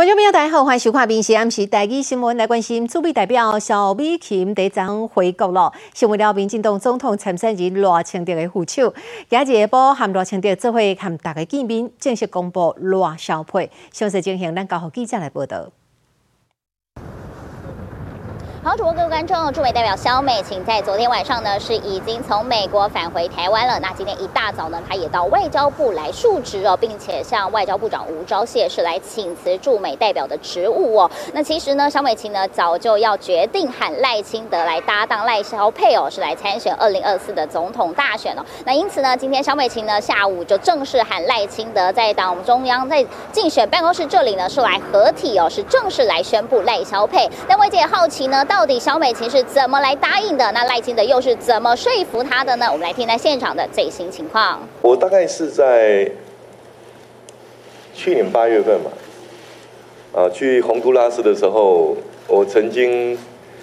观众朋友，大家好，欢迎收看《明时暗时台记新闻》，来关心驻美代表肖美琴第一站回国了，成为了民进党总统参选人罗清德的副手。今日下晡和罗清德做会和大家见面，正式公布罗小佩。详细情形，咱交互记者来报道。好，主播各位观众，驻美代表肖美琴在昨天晚上呢是已经从美国返回台湾了。那今天一大早呢，她也到外交部来述职哦，并且向外交部长吴钊燮是来请辞驻美代表的职务哦。那其实呢，肖美琴呢早就要决定喊赖清德来搭档赖萧配哦，是来参选二零二四的总统大选哦。那因此呢，今天肖美琴呢下午就正式喊赖清德在党中央在竞选办公室这里呢是来合体哦，是正式来宣布赖萧配。那外界也好奇呢。到底小美琴是怎么来答应的？那赖清德又是怎么说服他的呢？我们来听在现场的最新情况。我大概是在去年八月份嘛，啊，去洪都拉斯的时候，我曾经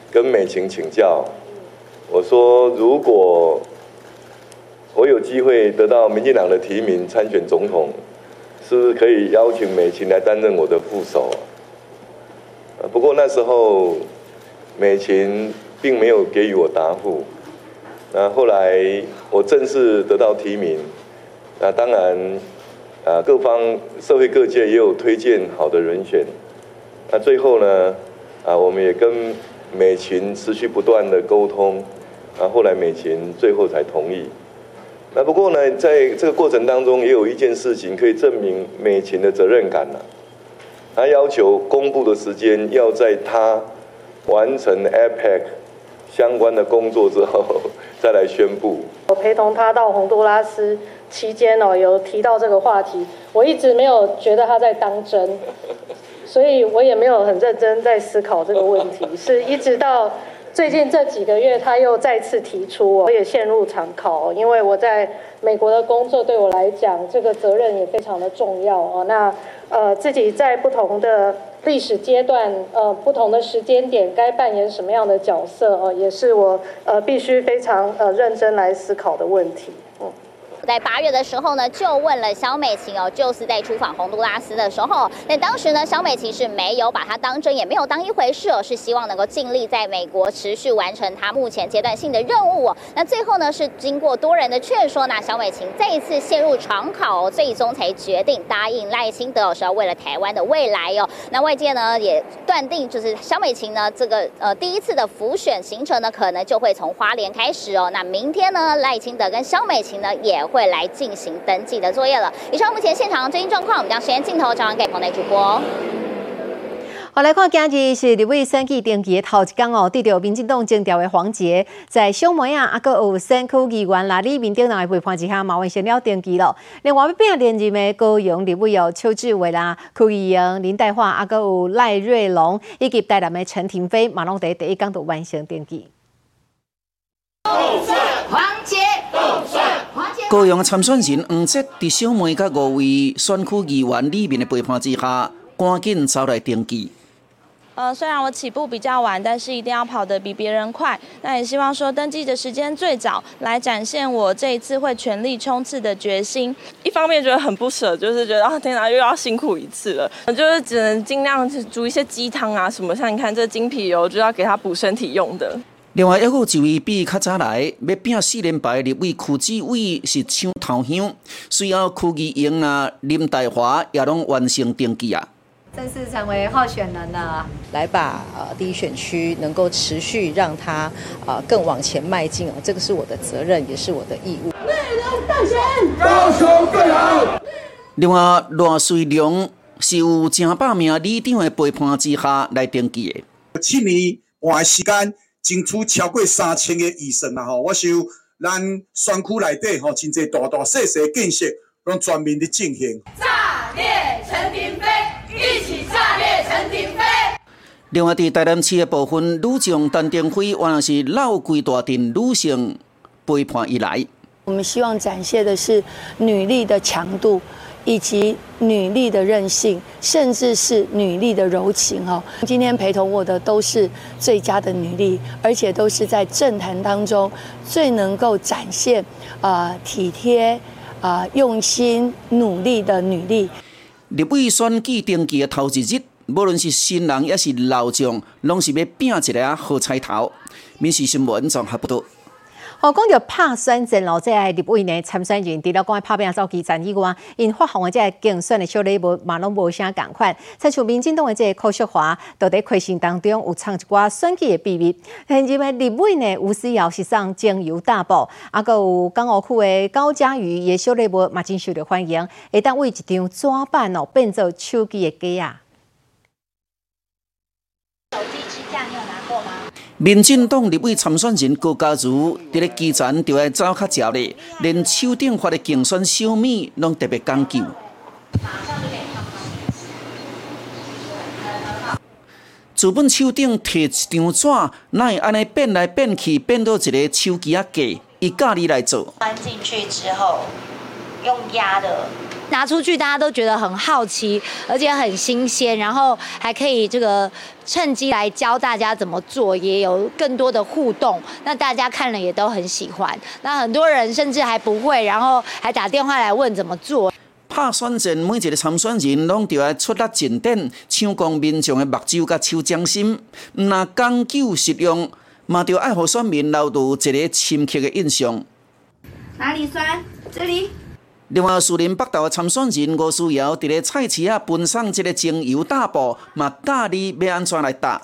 跟美琴请教，我说如果我有机会得到民进党的提名参选总统，是不是可以邀请美琴来担任我的副手？不过那时候。美琴并没有给予我答复。那后来我正式得到提名，那当然，啊，各方社会各界也有推荐好的人选。那最后呢，啊，我们也跟美琴持续不断的沟通，啊，后来美琴最后才同意。那不过呢，在这个过程当中，也有一件事情可以证明美琴的责任感了。他要求公布的时间要在他。完成 APEC 相关的工作之后，再来宣布。我陪同他到洪都拉斯期间哦，有提到这个话题，我一直没有觉得他在当真，所以我也没有很认真在思考这个问题。是一直到最近这几个月，他又再次提出，我也陷入常考，因为我在美国的工作对我来讲，这个责任也非常的重要哦。那呃，自己在不同的。历史阶段，呃，不同的时间点该扮演什么样的角色，呃，也是我呃必须非常呃认真来思考的问题。在八月的时候呢，就问了肖美琴哦，就是在出访洪都拉斯的时候，那当时呢，肖美琴是没有把它当真，也没有当一回事哦，是希望能够尽力在美国持续完成她目前阶段性的任务。那最后呢，是经过多人的劝说，那肖美琴再一次陷入长考，最终才决定答应赖清德，是要为了台湾的未来哦。那外界呢也断定，就是肖美琴呢这个呃第一次的浮选行程呢，可能就会从花莲开始哦。那明天呢，赖清德跟肖美琴呢也会。会来进行登记的作业了。以上目前现场最新状况，我们将时间镜头转给棚内主播。好，来看今日是立委选举登记的头一天哦，得到民进党征调的黄杰，在小梅啊，啊，个有选区议员拉里民进党的陪伴之下，马完成了登记了。另外要变连任的高雄立委有邱志伟啦、柯议员林黛华，啊，个有赖瑞龙以及台南的陈廷飞，马龙在第一天都完成登记。黄杰。高雄参选人黄捷伫小妹甲五位选区议员里面的陪伴之下，赶紧走来登记。呃，虽然我起步比较晚，但是一定要跑得比别人快。那也希望说登记的时间最早，来展现我这一次会全力冲刺的决心。一方面觉得很不舍，就是觉得啊，天哪，又要辛苦一次了。就是只能尽量煮一些鸡汤啊什么，像你看这金皮油，就要给他补身体用的。另外，还有一位比较早来要拼四连败的位区志伟是抢头香，随后区议员啊林大华也拢完成登记啊，正式成为候选人了。来把呃第一选区能够持续让它啊更往前迈进啊，这个是我的责任，也是我的义务。内容大选，高雄最好。另外，罗水龙是有正百名里长的陪伴之下来登记的。七年换时间。争取超过三千个医生啦吼，我想咱选区内底吼，真侪大大细细建设，拢全面的进行。炸裂陈廷飞，一起炸裂陈廷飞。另外，伫台南市的部分女将陈廷飞，原来是老规大阵女性背叛以来。我们希望展现的是女力的强度。以及女力的韧性，甚至是女力的柔情哦。今天陪同我的都是最佳的女力，而且都是在政坛当中最能够展现啊体贴啊用心努力的女力。立委选举登记的头一日，无论是新人也是老将，拢是要拼一个好彩头。民事新闻综合报道。哦，讲到拍选战咯，即个立委呢参选人除了讲拍拼走基层以外，因发行的即个竞选的小礼物嘛拢无啥共款。参像民进党的即个柯淑华，都伫开心当中有藏一寡选举的秘密。现今的立委呢，吴思瑶是上精油大宝，啊，个有港澳区的高嘉瑜也小礼物嘛真受到欢迎，会当为一张纸板哦变做手机的机啊。民进党立委参选人高嘉瑜，伫咧基层就爱走较焦咧，连手顶发的竞选小米拢特别讲究。自本手顶摕一张纸，哪会安尼变来变去，变到一个手机啊架？伊教你来做。关进去之后，用压的。拿出去，大家都觉得很好奇，而且很新鲜，然后还可以这个趁机来教大家怎么做，也有更多的互动。那大家看了也都很喜欢。那很多人甚至还不会，然后还打电话来问怎么做。拍选战，每一个参选人拢要出力进展，抢光民众的目睭甲手掌心，毋那讲究实用，嘛要爱互选民留住一个深刻的印象。哪里酸？这里。另外，树林北道的参选人吴思瑶伫咧菜市啊分送一个精油大布，嘛教你要安怎来打。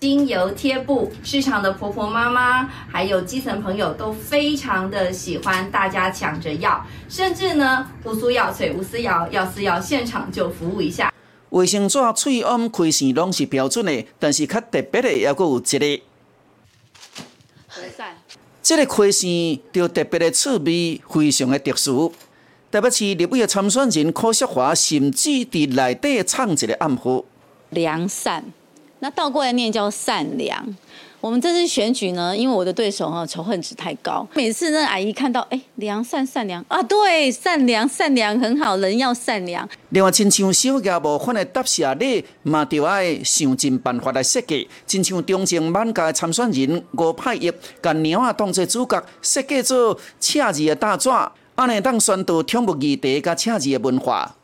精油贴布，市场的婆婆妈妈还有基层朋友都非常的喜欢，大家抢着要，甚至呢，吴思瑶、翠吴思瑶、要思瑶现场就服务一下。卫生纸、喙安、开线拢是标准的，但是较特别的还阁有一个。这个开线就特别的趣味，非常的特殊。台北市立委的参选人柯淑华甚至伫内底唱一个暗号：良善。那倒过来念叫善良。我们这次选举呢，因为我的对手哈仇恨值太高，每次那阿姨看到哎良善善良啊，对善良善良很好，人要善良。另外，亲像小业务款的答谢礼，嘛就爱想尽办法来设计。亲像中正万家的参选人吴派义，甲鸟啊当做主角，设计做赤字的大纸。安尼当宣导宠物议题甲赤字的文化，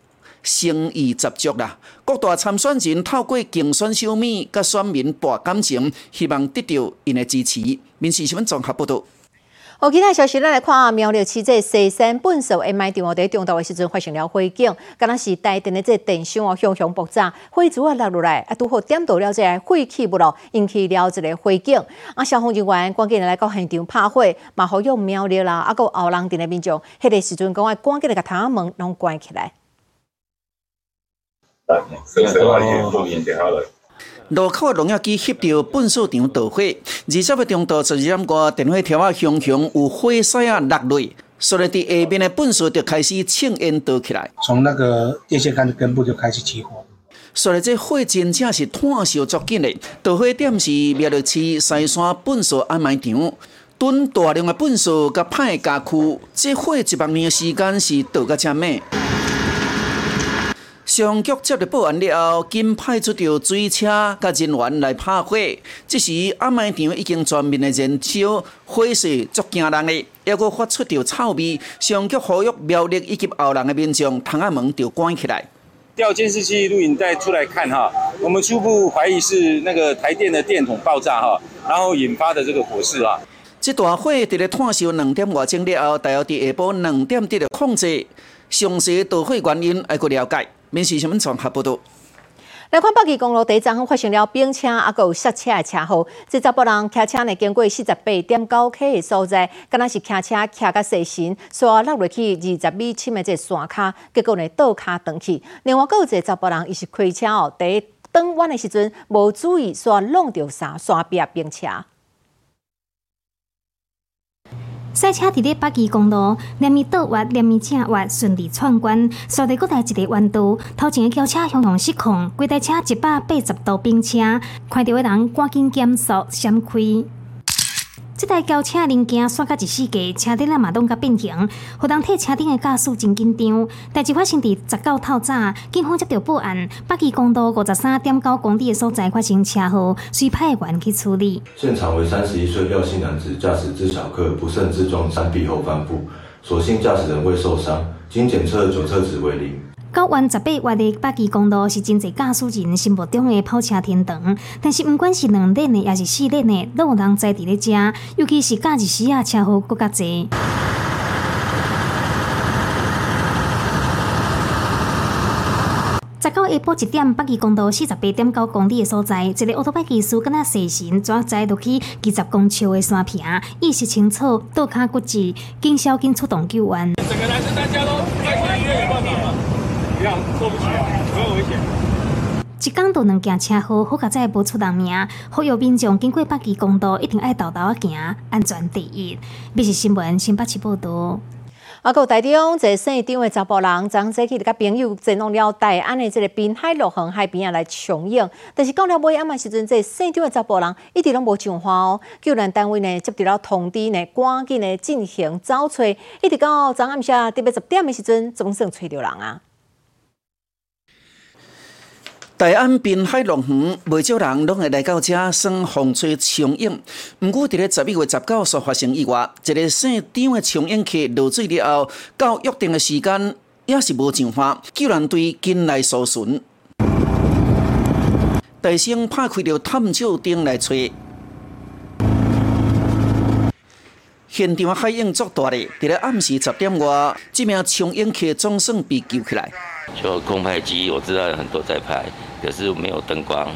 诚意十足啦！各大参选人透过竞选小米，甲选民博感情，希望得到因的支持。民事新闻综合报道。好，其他消息，咱来看啊苗栗市这西山本寿 M I 电话在中道的时阵发生了火警，敢若是台电的这电箱哦，熊熊爆炸，火珠啊落落来，啊，拄好点到了这个火气不落，引起了这个火警。啊，消防人员赶紧来到现场拍火，嘛好用苗栗啦，啊，个后浪店的民众，迄个时阵讲爱赶紧来甲窗门拢关起来。路口的农药机翕到粪扫场导火，二十分钟到十二点过，电火条啊熊熊有火势啊落落，所以伫下面的粪扫就开始呛烟倒起来。从那个电线杆的根部就开始起火，所以这火真正是炭烧足紧的。导火点是苗栗市西山粪扫安埋场，吨大量的粪扫甲歹家区，这火一百年的时间是倒个真咩？上局接到报案了后，紧派出着水车甲人员来拍火。这时暗麦场已经全面的燃烧，火势足惊人的，还阁发出着臭味。上局呼吁苗栗以及后人的民众，窗仔门就关起来。调监视器录影带出来看哈，我们初步怀疑是那个台电的电筒爆炸哈，然后引发的这个火势啊。这大火伫咧炭烧两点外钟了后，大约伫下晡两点得到控制。详细导火原因还阁了解。民事新闻综合报道。来看北宜公路第一站发生了冰车，啊，还有刹车的车祸。这十八人骑车呢，经过四十八点九 K 的所在，敢若是骑车骑到细心，煞落落去二十米深的这山卡，结果呢倒卡断去。另外，有一个十八人，伊是开车哦，在转弯的时阵无注意，煞弄到山山壁冰车。赛车伫咧北极公路，连咪倒弯，连咪正弯，顺利闯关，刷到搁来一个弯道，头前的轿车向向失控，规台车一百八十度冰车，看到的人赶紧减速闪开。这台轿车零件刷到一死架，车顶啊嘛拢甲变形，互人替车顶的驾驶真紧张。代志发生伫十九透早，警方接到报案，北宜公路五十三点九公里的所在发生车祸，随派员去处理。现场为三十一岁廖姓男子驾驶自小客不慎自撞山壁后翻覆，所幸驾驶人未受伤，经检测酒测值为零。到湾十八月的北基公路是真侪驾驶人心目中的跑车天堂，但是不管是两轮的，也是四轮的，都有人在伫咧遮，尤其是假日时啊，车祸更加侪。十到下晡一点，北宜公路四十八点九公里的所在，一个奥托拜技师跟那细神抓载落去二十公尺的山坪，意识清楚，倒卡骨折，紧小紧出动救援。整个男生大家都？一讲到两件车祸，好佳在无出人命，呼吁民众经过北宜公道一定爱豆豆啊行，安全第一。密是新闻，新北市报道。啊，有台中一个县长的查甫人，昨早起甲朋友前往了台安的这个滨海路横海边啊来重影，但是到了尾暗暝时阵，这县长的查甫人一直拢无上花哦。救援单位呢接到了通知呢，赶紧呢进行找找，一直到昨暗下特别十点的时阵，总算找到人啊。台安滨海龙园，不少人拢会来到这耍风吹冲影。不过，伫咧十一月十九所发生意外，一个姓张的冲影客落水了后，到约定的时间也是无上花，救援队紧来搜寻，大声拍开了探照灯来找。现场海影足大的，伫咧暗时十点外，这名冲影客总算被救起来。就空拍机，我知道有很多在拍。可是没有灯光，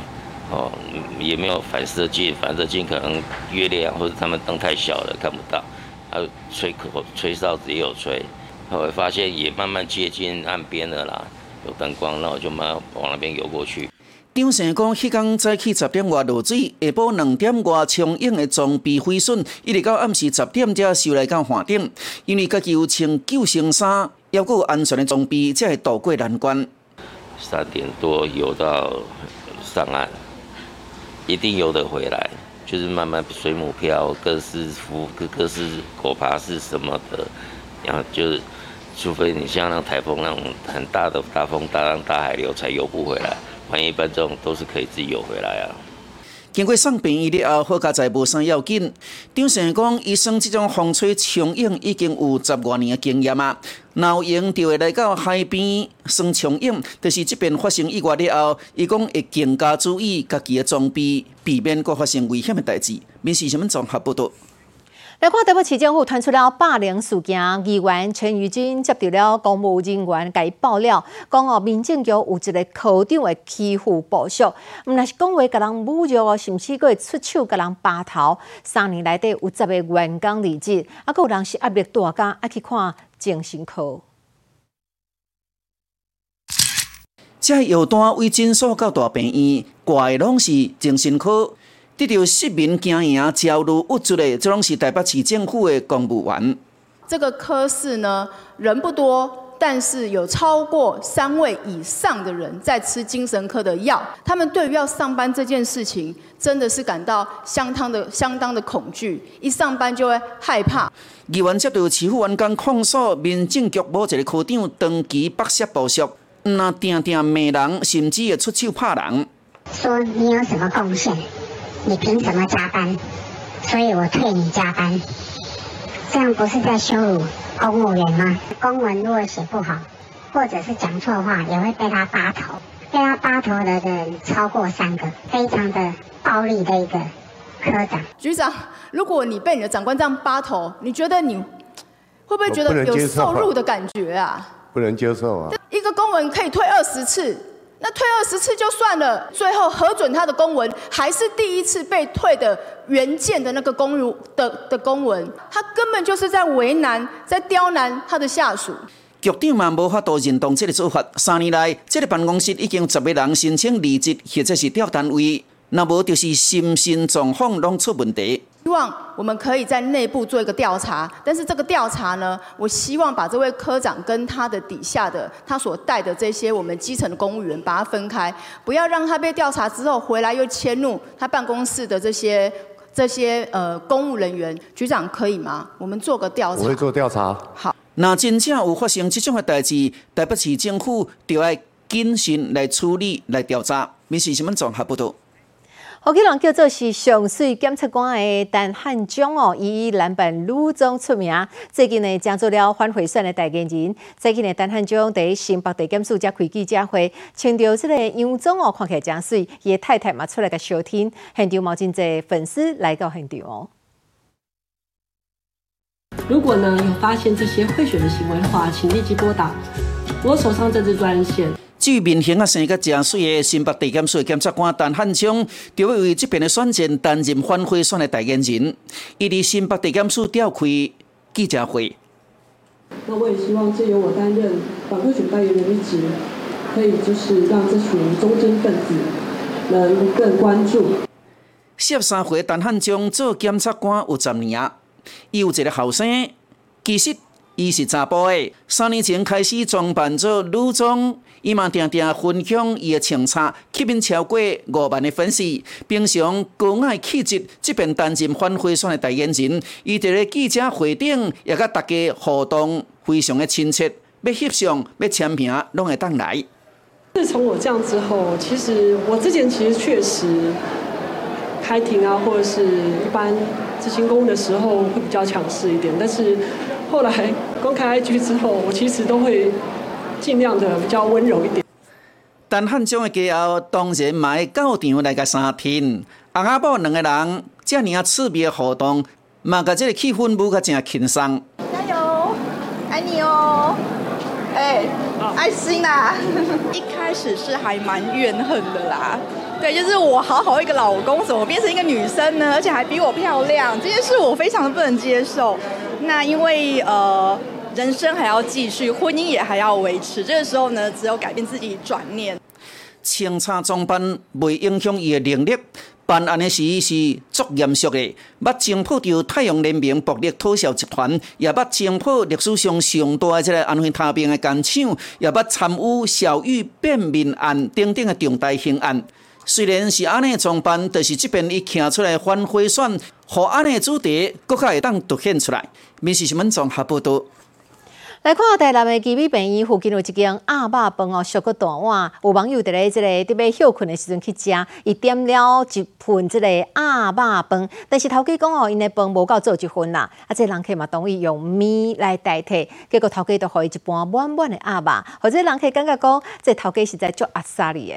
哦，也没有反射镜，反射镜可能月亮或者他们灯太小了看不到。还有吹口吹哨子也有吹，后来发现也慢慢接近岸边了啦，有灯光，那我就慢慢往那边游过去。张生讲，迄天早起十点外落水，下晡两点外冲影的装备毁损，一直到暗时十点才收来到岸顶，因为家己有穿救生衫，要有安全的装备，才会渡过难关。三点多游到上岸，一定游得回来。就是慢慢水母漂，各式浮，各各式狗爬式什么的，然后就是，除非你像那台风那种很大的大风大浪大海流，才游不回来。反正一般这种都是可以自己游回来啊。经过送病医了后，好佳在无啥要紧。张先生讲，医生即种风吹冲影已经有十多年的经验啊。有用就会来到海边耍冲影，就是即边发生意外了后，伊讲会更加注意家己的装备，避免佫发生危险的代志。面试啥物综合报道。来看台北市政府传出了霸凌事件，议员陈玉金接到了公务人员甲伊爆料，讲哦，民政局有一个科长的欺负部属，毋那是讲话甲人侮辱哦，甚至佫会出手甲人扒头。三年内底有十个员工离职，啊，有人是压力大家爱去看精神科。这药单为诊所到大病院，挂的拢是精神科。得到市民经营交流物质的，这拢是台北市政府的公务员。这个科室呢，人不多，但是有超过三位以上的人在吃精神科的药。他们对于要上班这件事情，真的是感到相当的、相当的恐惧，一上班就会害怕。议员接到市府员工控诉，民政局某一个科长长期剥削部属，那定定骂人，甚至会出手拍人。说你有什么贡献？你凭什么加班？所以我退你加班，这样不是在羞辱公务员吗？公文如果写不好，或者是讲错话，也会被他扒头。被他扒头的人超过三个，非常的暴力的一个科长。局长，如果你被你的长官这样扒头，你觉得你会不会觉得有受辱的感觉啊？不能接受啊！一个公文可以退二十次。那退二十次就算了，最后核准他的公文，还是第一次被退的原件的那个公如的的公文，他根本就是在为难，在刁难他的下属。局长嘛无法度认同这个做法，三年来，这个办公室已经十个人申请离职或者是调单位，那无就是心身状况拢出问题。希望我们可以在内部做一个调查，但是这个调查呢，我希望把这位科长跟他的底下的他所带的这些我们基层的公务员把它分开，不要让他被调查之后回来又迁怒他办公室的这些这些呃公务人员。局长可以吗？我们做个调查。我会做调查。好。那真正有发生这种的代志，台北市政府就要谨慎来处理来调查。民事新闻综合报道。好，这人叫做是上水检察官的陈汉忠哦，以篮板女中出名。最近呢，将做了反贿选的代言人。最近呢，陈汉忠在新北地检署才开记者会，穿着这个洋装哦，看起来真水。伊太太嘛出来个收听，现场毛真侪粉丝来到现场哦。如果呢有发现这些贿选的行为的话，请立即拨打我手上这支专线。至于面型啊生个正水的新北地检署检察官陈汉昌，就要为这边的选战担任反贿选的代言人。伊伫新北地检署召开记者会。那我也希望借由我担任反贿选代言人一职，可以就是让这群忠贞分子能更关注。十三岁陈汉章做检察官有十年啊，伊有一个后生，其实。伊是查甫的，三年前开始装扮做女装，伊嘛定定分享伊的穿插，吸引超过五万的粉丝。平常高雅气质，即便担任反贿选的代言人，伊伫咧记者会顶也甲大家互动，非常的亲切。要翕相、要签名，拢会当来。自从我这样之后，其实我之前其实确实开庭啊，或者是一般执行公务的时候会比较强势一点，但是。后来公开 IG 之后，我其实都会尽量的比较温柔一点。陈汉章的家后当然嘛会到场来个三天，阿阿宝两个人这尔啊趣味的互动，嘛甲这个气氛舞个真轻松。加油，爱你哦！哎，爱心呐！一开始是还蛮怨恨的啦。对，就是我好好一个老公，怎么变成一个女生呢？而且还比我漂亮，这件事我非常的不能接受。那因为呃，人生还要继续，婚姻也还要维持。这个时候呢，只有改变自己，转念。清查装扮未影响伊的能力，办案的时是足严肃的。捌侦破掉太阳联名暴力脱销集团，也捌侦破历史上上大的这个安徽太平的干抢，也捌参与小玉变面案等等的重大刑案。虽然是安尼装扮，但是这边伊站出来反贿选，和安尼主题更加会当凸显出来。民事新闻综合报道。来看台南的基米病院附近有一间鸭肉饭哦，小个大碗，有网友伫咧即个伫要休困的时阵去食，伊点了一份即个鸭肉饭，但是头家讲哦，因的饭无够做一份啦，啊，这人客嘛同意用面来代替，结果头家就予伊一盘满满的鸭肉，或者人客感觉讲，这头家实在足阿萨利的。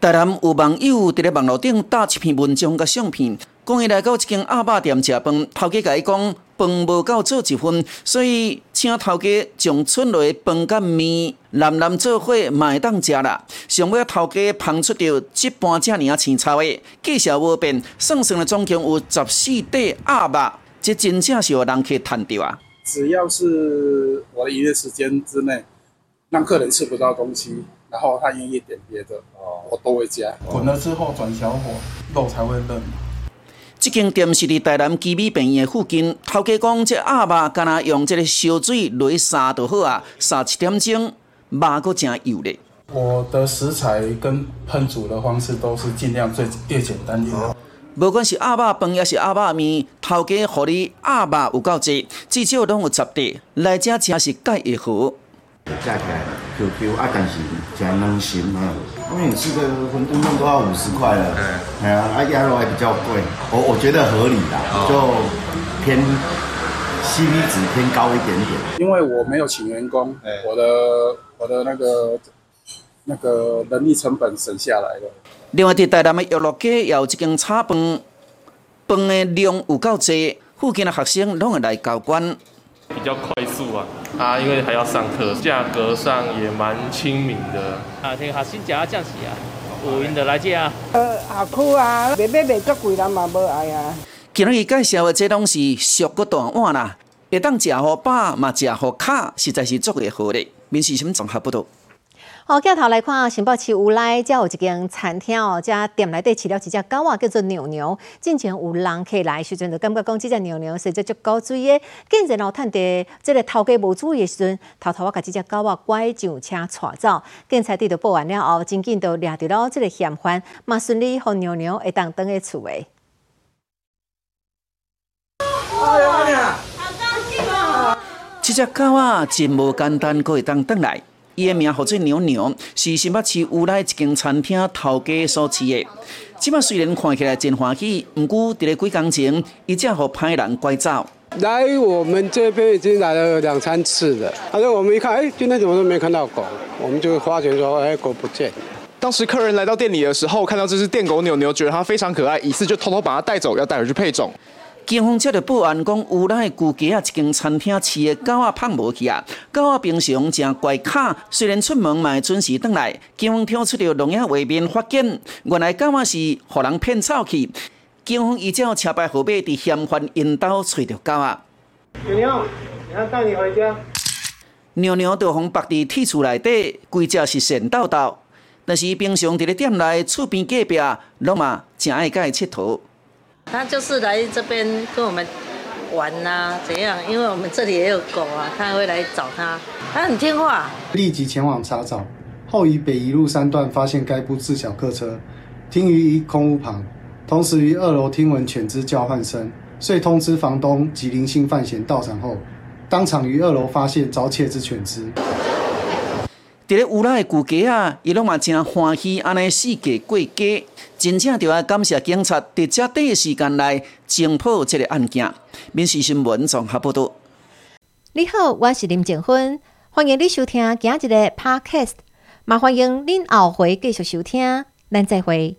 台南有网友伫咧网络顶打一篇文章甲相片，讲伊来到一间鸭肉店食饭，头家甲伊讲饭无够做一份，所以请头家将剩落饭甲面蓝蓝做伙，嘛会当食啦。上尾头家捧出着一盘遮尔啊青草的，计小无变，算算了总共有十四袋鸭肉，这真正是有人客赚着啊！只要是我的营业时间之内，让客人吃不到东西。然后他愿意点别的，哦，我都会加。滚了之后转小火，肉才会嫩。这间店是伫台南基美病院附近，头家讲这鸭肉干那用这个烧水来杀就好啊，杀七点钟，肉阁真油咧。我的食材跟烹煮的方式都是尽量最越简单越好。不管是鸭肉饭也是鸭肉面，头家互你鸭肉有够济，至少拢有十碟，来这真是盖一盒。价起来 QQ 啊，但是真能行啊，因为你吃个馄饨面都要五十块了，哎呀，啊鸭肉还比较贵，我我觉得合理啦，就偏 CP 值偏高一点点。因为我没有请员工，我的我的那个那个人力成本省下来了。另外，伫台南的游乐街有一间炒饭，饭的量有够多，附近的学生拢会来交关。比较快速啊，啊，因为还要上课，价格上也蛮亲民的。啊，听学生食啊，正是啊，有闲就来这啊。呃，校区啊，卖卖卖足贵，人嘛无爱啊。今日介绍的这东西俗个大碗啦，会当食好饱，嘛食好卡，实在是足个好的。面试什么综合不多？好，镜头来看，新北市有来，遮有一间餐厅哦，遮店内底饲了一只狗啊，叫做牛牛。进前有人客来时阵，就感觉讲这只牛牛是只足高水的。竟然后趁地，这个头家无注意的时阵，偷偷啊，把这只狗啊拐上车带走。警察伫到报案了后，紧紧就抓着了这个嫌犯，嘛顺利和牛牛会当登去厝诶。哎呀！好高兴哦！这只狗啊，真无简单，可以当登来。伊的名号做牛牛，是新北市乌来一间餐厅头家所饲的。即摆虽然看起来真欢喜，毋过伫咧几工前，伊才互歹人拐走。来我们这边已经来了两三次了，反正我们一看，哎，今天怎么都没看到狗，我们就发觉说，哎，狗不见。当时客人来到店里的时候，看到这只电狗牛牛，觉得它非常可爱，于是就偷偷把它带走，要带回去配种。警方接到报案，讲有来旧家啊一间餐厅饲的狗仔胖无去啊，狗仔平常正怪卡，虽然出门嘛会准时回来。警方跳出了录影画面，发现原来狗仔是互人骗走去。警方依照车牌号码，伫嫌犯引导找到狗仔。牛牛，你要带你回家。牛牛就从白伫铁厝内底，规只是神道道，但是平常伫咧店内厝边隔壁，拢嘛正爱甲伊佚佗。他就是来这边跟我们玩呐，怎样？因为我们这里也有狗啊，他会来找他，他很听话。立即前往查找，后于北一路三段发现该部自小客车停于一空屋旁，同时于二楼听闻犬只叫唤声，遂通知房东及林姓范闲到场后，当场于二楼发现遭窃之犬只。伫咧乌拉的旧家啊，伊拢嘛真欢喜安尼四界过家，真正着要感谢警察伫遮短时间内侦破这个案件。民事新闻综合报道。你好，我是林静芬，欢迎你收听今日的 Podcast，嘛欢迎恁后回继续收听，咱再会。